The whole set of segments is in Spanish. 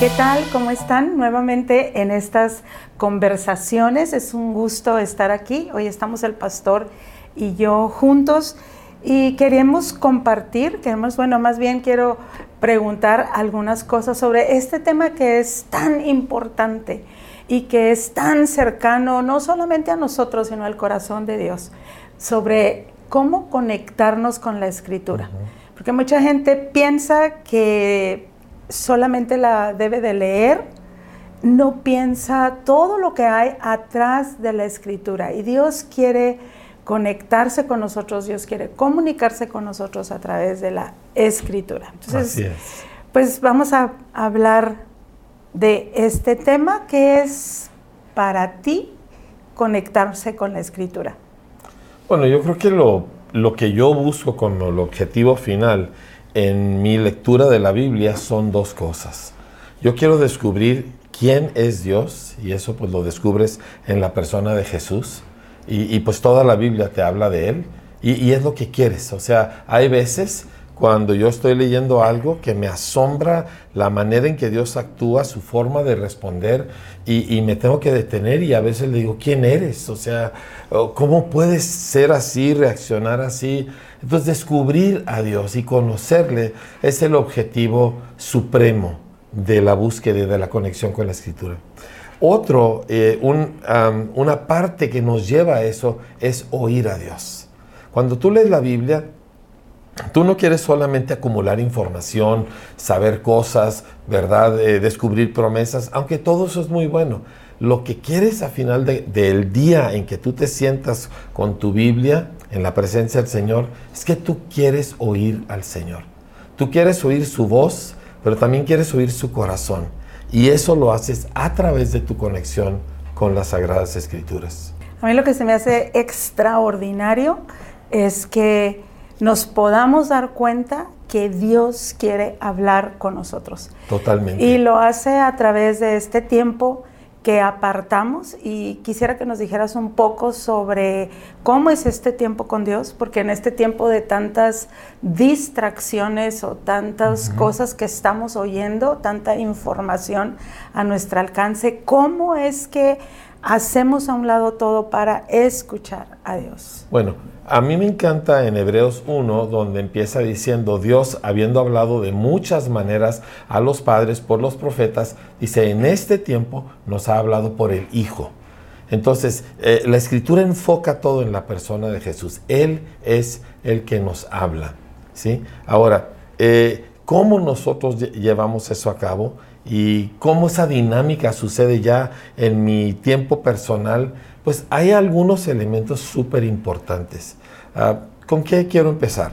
¿Qué tal? ¿Cómo están? Nuevamente en estas conversaciones. Es un gusto estar aquí. Hoy estamos el pastor y yo juntos y queremos compartir, queremos, bueno, más bien quiero preguntar algunas cosas sobre este tema que es tan importante y que es tan cercano no solamente a nosotros, sino al corazón de Dios, sobre cómo conectarnos con la escritura. Porque mucha gente piensa que solamente la debe de leer, no piensa todo lo que hay atrás de la escritura. Y Dios quiere conectarse con nosotros, Dios quiere comunicarse con nosotros a través de la escritura. Entonces, pues vamos a hablar de este tema que es para ti conectarse con la escritura. Bueno, yo creo que lo, lo que yo busco con el objetivo final en mi lectura de la Biblia son dos cosas. Yo quiero descubrir quién es Dios y eso pues lo descubres en la persona de Jesús y, pues toda la Biblia te habla de Él y, es lo que quieres. O sea, hay veces cuando yo estoy leyendo algo que me asombra la manera en que Dios actúa, su forma de responder y, y me tengo que detener y a veces le digo, ¿quién eres? O sea, ¿cómo puedes ser así, reaccionar así? Entonces descubrir a Dios y conocerle es el objetivo supremo de la búsqueda y de la conexión con la escritura. Otro, eh, una parte que nos lleva a eso es oír a Dios. Cuando tú lees la Biblia, Tú no quieres solamente acumular información, saber cosas, ¿verdad? Eh, descubrir promesas, aunque todo eso es muy bueno. Lo que quieres a final del día en que tú te sientas con tu Biblia en la presencia del Señor es que tú quieres oír al Señor. Tú quieres oír su voz, pero también quieres oír su corazón. Y eso lo haces a través de tu conexión con las Sagradas Escrituras. A mí lo que se me hace extraordinario es que nos podamos dar cuenta que Dios quiere hablar con nosotros. Totalmente. Y lo hace a través de este tiempo que apartamos y quisiera que nos dijeras un poco sobre cómo es este tiempo con Dios, porque en este tiempo de tantas distracciones o tantas cosas que estamos oyendo, tanta información a nuestro alcance, ¿cómo es que hacemos a un lado todo para escuchar a Dios? Bueno, a mí me encanta en Hebreos 1, donde empieza diciendo, Dios, habiendo hablado de muchas maneras a los padres por los profetas, dice, en este tiempo nos ha hablado por el Hijo. Entonces, eh, la escritura enfoca todo en la persona de Jesús. Él es el que nos habla. ¿sí? Ahora, eh, ¿cómo nosotros llevamos eso a cabo? Y cómo esa dinámica sucede ya en mi tiempo personal pues hay algunos elementos súper importantes. Ah, ¿Con qué quiero empezar?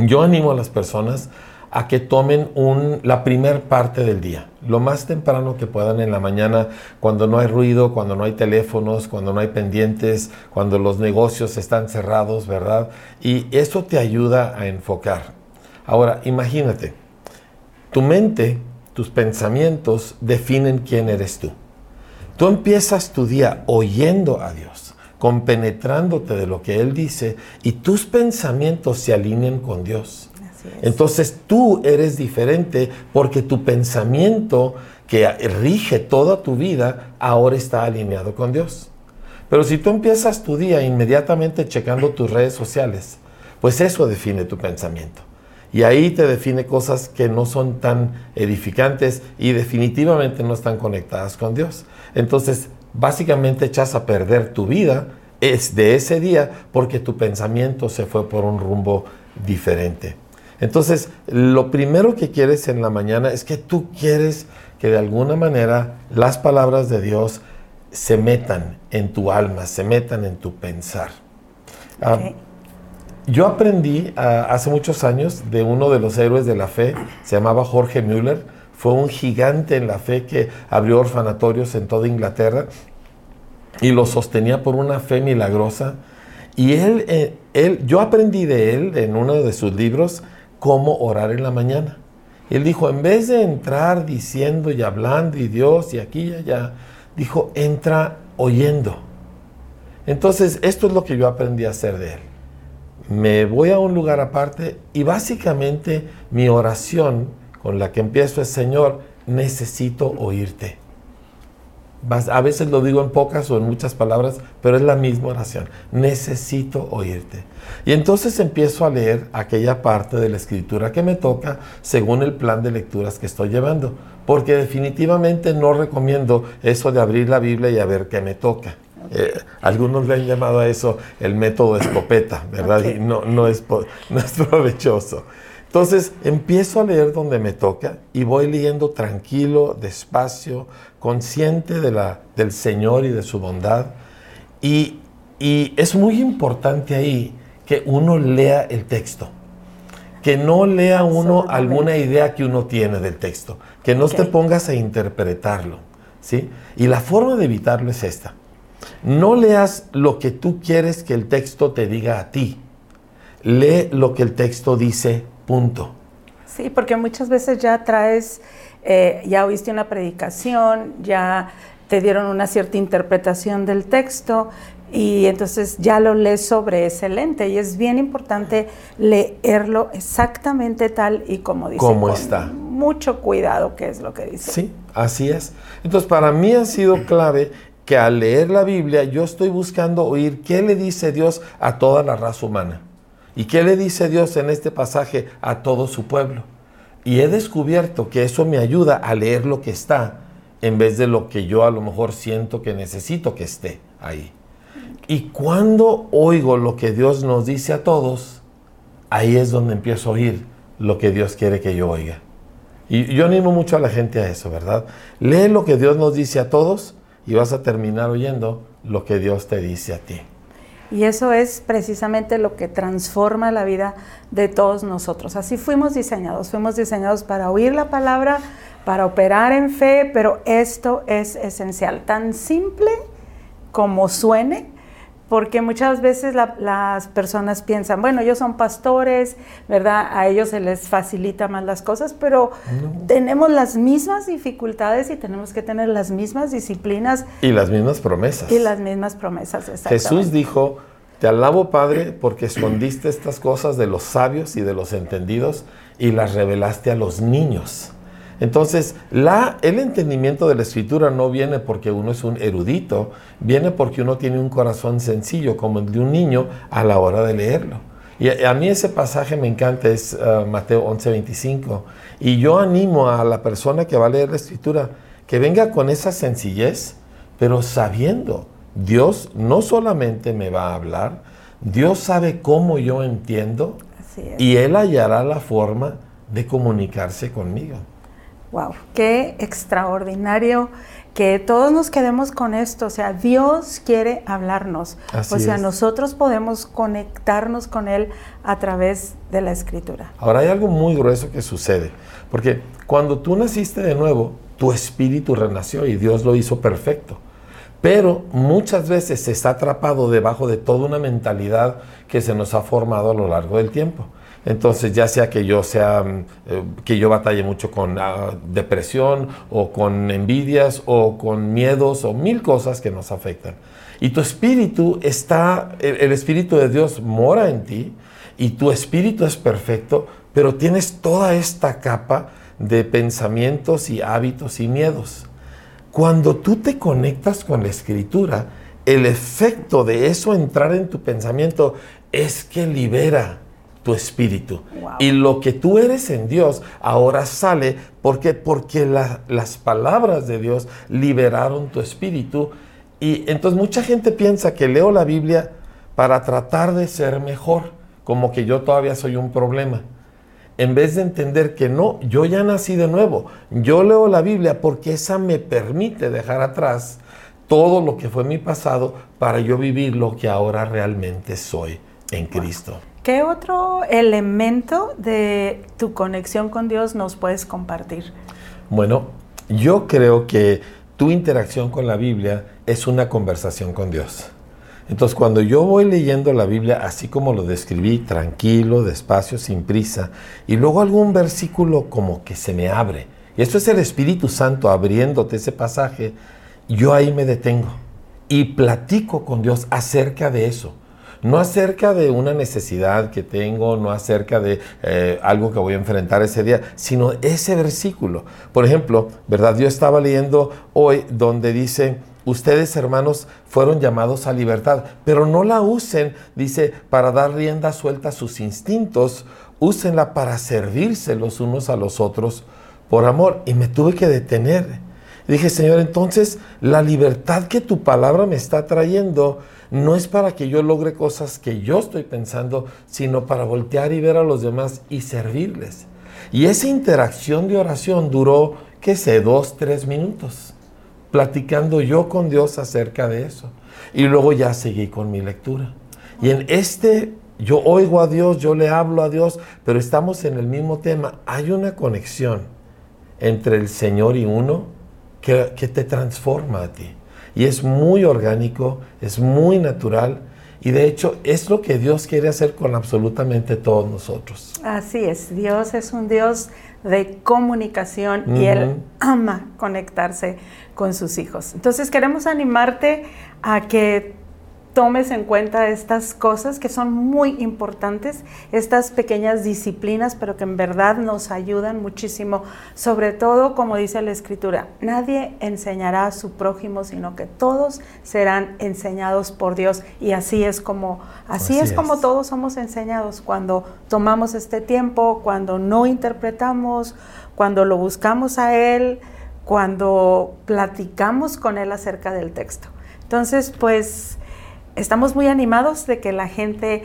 Yo animo a las personas a que tomen la primer parte del día, lo más temprano que puedan en la mañana, cuando no hay ruido, cuando no hay teléfonos, cuando no hay pendientes, cuando los negocios están cerrados, ¿verdad? Y eso te ayuda a enfocar. Ahora, imagínate, tu mente, tus pensamientos definen quién eres tú. Tú empiezas tu día oyendo a Dios, compenetrándote de lo que Él dice y tus pensamientos se alinean con Dios. Entonces tú eres diferente porque tu pensamiento que rige toda tu vida ahora está alineado con Dios. Pero si tú empiezas tu día inmediatamente checando tus redes sociales, pues eso define tu pensamiento. Y ahí te define cosas que no son tan edificantes y definitivamente no están conectadas con Dios. Entonces, básicamente echas a perder tu vida es de ese día porque tu pensamiento se fue por un rumbo diferente. Entonces, lo primero que quieres en la mañana es que tú quieres que de alguna manera las palabras de Dios se metan en tu alma, se metan en tu pensar. Ah, yo aprendí ah, hace muchos años de uno de los héroes de la fe, se llamaba Jorge Müller, fue un gigante en la fe que abrió orfanatorios en toda Inglaterra y lo sostenía por una fe milagrosa. Y él, eh, él, yo aprendí de él en uno de sus libros cómo orar en la mañana. Él dijo, en vez de entrar diciendo y hablando y Dios y aquí y allá, dijo, entra oyendo. Entonces, esto es lo que yo aprendí a hacer de él. Me voy a un lugar aparte y básicamente mi oración con la que empiezo es, Señor, necesito oírte. A veces lo digo en pocas o en muchas palabras, pero es la misma oración. Necesito oírte. Y entonces empiezo a leer aquella parte de la escritura que me toca según el plan de lecturas que estoy llevando. Porque definitivamente no recomiendo eso de abrir la Biblia y a ver qué me toca. Eh, algunos le han llamado a eso el método escopeta, ¿verdad? Y no, no, es, no es provechoso. Entonces empiezo a leer donde me toca y voy leyendo tranquilo, despacio, consciente de la, del Señor y de su bondad. Y, es muy importante ahí que uno lea el texto, que no lea uno alguna idea que uno tiene del texto, que no te pongas a interpretarlo. ¿sí? Y la forma de evitarlo es esta. No leas lo que tú quieres que el texto te diga a ti. Lee lo que el texto dice Punto. Sí, porque muchas veces ya traes, eh, ya oíste una predicación, ya te dieron una cierta interpretación del texto y entonces ya lo lees sobre ese lente y es bien importante leerlo exactamente tal y como dice. Como está. Mucho cuidado, que es lo que dice. Sí, así es. Entonces, para mí ha sido clave que al leer la Biblia yo estoy buscando oír qué le dice Dios a toda la raza humana. ¿Y qué le dice Dios en este pasaje a todo su pueblo? Y he descubierto que eso me ayuda a leer lo que está en vez de lo que yo a lo mejor siento que necesito que esté ahí. Y cuando oigo lo que Dios nos dice a todos, ahí es donde empiezo a oír lo que Dios quiere que yo oiga. Y yo animo mucho a la gente a eso, ¿verdad? Lee lo que Dios nos dice a todos y vas a terminar oyendo lo que Dios te dice a ti. Y eso es precisamente lo que transforma la vida de todos nosotros. Así fuimos diseñados, fuimos diseñados para oír la palabra, para operar en fe, pero esto es esencial, tan simple como suene, porque muchas veces las personas piensan, bueno, ellos son pastores, ¿verdad? A ellos se les facilita más las cosas, pero tenemos las mismas dificultades y tenemos que tener las mismas disciplinas. Y las mismas promesas. Y las mismas promesas, exactamente. Jesús dijo, te alabo Padre porque escondiste estas cosas de los sabios y de los entendidos y las revelaste a los niños. Entonces, la, el entendimiento de la escritura no viene porque uno es un erudito, viene porque uno tiene un corazón sencillo, como el de un niño, a la hora de leerlo. Y a, mí ese pasaje me encanta, es uh, Mateo 11:25. Y yo animo a la persona que va a leer la escritura que venga con esa sencillez, pero sabiendo, Dios no solamente me va a hablar, Dios sabe cómo yo entiendo y Él hallará la forma de comunicarse conmigo. Wow, qué extraordinario que todos nos quedemos con esto. O sea, Dios quiere hablarnos. o sea, nosotros podemos conectarnos con Él a través de la escritura. Ahora hay algo muy grueso que sucede, porque cuando tú naciste de nuevo, tu espíritu renació y Dios lo hizo perfecto. Pero muchas veces se está atrapado debajo de toda una mentalidad que se nos ha formado a lo largo del tiempo. Entonces, ya sea que yo sea mm, eh, que yo batalle mucho con ah, depresión o con envidias o con miedos o mil cosas que nos afectan. Y tu espíritu está, el, espíritu de Dios mora en ti y tu espíritu es perfecto, pero tienes toda esta capa de pensamientos y hábitos y miedos. Cuando tú te conectas con la escritura, el efecto de eso entrar en tu pensamiento es que libera tu espíritu. Y lo que tú eres en Dios ahora sale porque, porque las palabras de Dios liberaron tu espíritu. Y entonces mucha gente piensa que leo la Biblia para tratar de ser mejor, como que yo todavía soy un problema. En vez de entender que no, yo ya nací de nuevo. Yo leo la Biblia porque esa me permite dejar atrás todo lo que fue mi pasado para yo vivir lo que ahora realmente soy en Cristo. ¿Qué otro elemento de tu conexión con Dios nos puedes compartir? Bueno, yo creo que tu interacción con la Biblia es una conversación con Dios. Entonces, cuando yo voy leyendo la Biblia así como lo describí, tranquilo, despacio, sin prisa, y luego algún versículo como que se me abre, y esto es el Espíritu Santo abriéndote ese pasaje, yo ahí me detengo y platico con Dios acerca de eso. No acerca de una necesidad que tengo, no acerca de eh, algo que voy a enfrentar ese día, sino ese versículo. Por ejemplo, ¿verdad? Yo estaba leyendo hoy donde dice, ustedes hermanos fueron llamados a libertad, pero no la usen, dice, para dar rienda suelta a sus instintos, úsenla para servirse los unos a los otros por amor. Y me tuve que detener. dije, Señor, entonces la libertad que tu palabra me está trayendo no es para que yo logre cosas que yo estoy pensando, sino para voltear y ver a los demás y servirles. Y esa interacción de oración duró, qué sé, dos, tres minutos, platicando yo con Dios acerca de eso. Y luego ya seguí con mi lectura. Y en este yo oigo a Dios, yo le hablo a Dios, pero estamos en el mismo tema. Hay una conexión entre el Señor y uno que, te transforma a ti. Y es muy orgánico, es muy natural. Y de hecho es lo que Dios quiere hacer con absolutamente todos nosotros. Así es, Dios es un Dios de comunicación y Él ama conectarse con sus hijos. Entonces queremos animarte a que tomes en cuenta estas cosas que son muy importantes, estas pequeñas disciplinas, pero que en verdad nos ayudan muchísimo. Sobre todo, como dice la escritura, nadie enseñará a su prójimo, sino que todos serán enseñados por Dios. Y así es como, así, es, como todos somos enseñados cuando tomamos este tiempo, cuando no interpretamos, cuando lo buscamos a Él, cuando platicamos con Él acerca del texto. Entonces, pues estamos muy animados de que la gente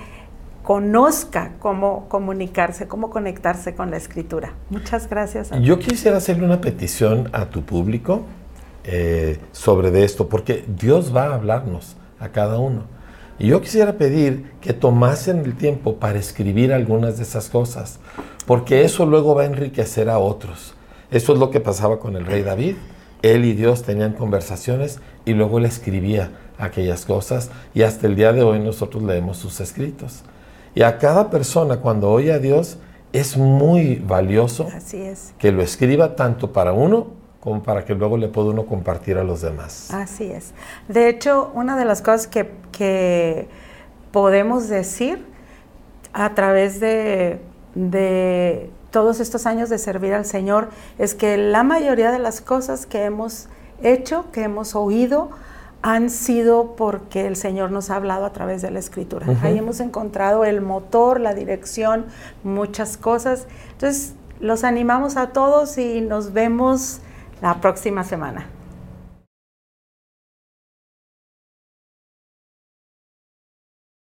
conozca cómo comunicarse, cómo conectarse con la escritura. Muchas gracias. Yo quisiera hacerle una petición a tu público eh, sobre esto, porque Dios va a hablarnos a cada uno. Y yo quisiera pedir que tomasen el tiempo para escribir algunas de esas cosas, porque eso luego va a enriquecer a otros. Eso es lo que pasaba con el rey David. Él y Dios tenían conversaciones y luego él escribía aquellas cosas y hasta el día de hoy nosotros leemos sus escritos. Y a cada persona cuando oye a Dios es muy valioso que lo escriba tanto para uno como para que luego le pueda uno compartir a los demás. Así es. De hecho, una de las cosas que, que podemos decir a través de, de todos estos años de servir al Señor es que la mayoría de las cosas que hemos hecho, que hemos oído, han sido porque el Señor nos ha hablado a través de la Escritura. Ahí hemos encontrado el motor, la dirección, muchas cosas. Entonces, los animamos a todos y nos vemos la próxima semana.